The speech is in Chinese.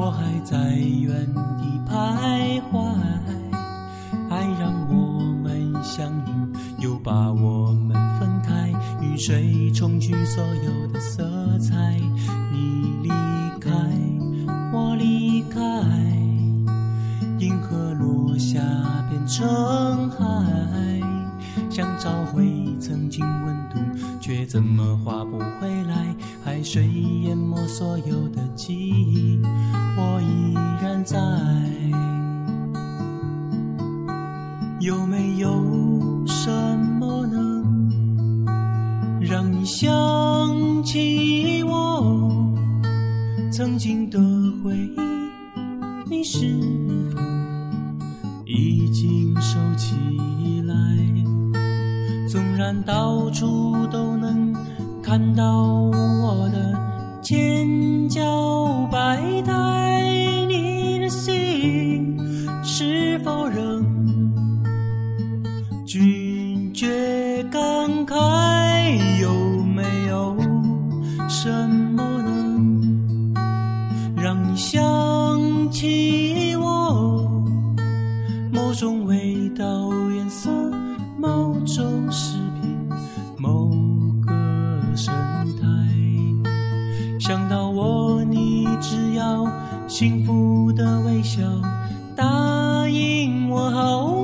我还在原地徘徊。爱让我们相遇，又把我们分开。雨水冲去所有的色彩，你离开，我离开。银河落下变成海，想找回曾经温度，却怎么划不回来。海水淹没所有的记忆，我依然在。有没有什么能让你想起我曾经的回忆？你是否已经收起来？纵然到处都能看到我的尖角是否仍拒绝感慨？有没有什么能让你想起我？某种味道、颜色，某种食品，某个神态。想到我，你只要幸福的微笑，答应我好？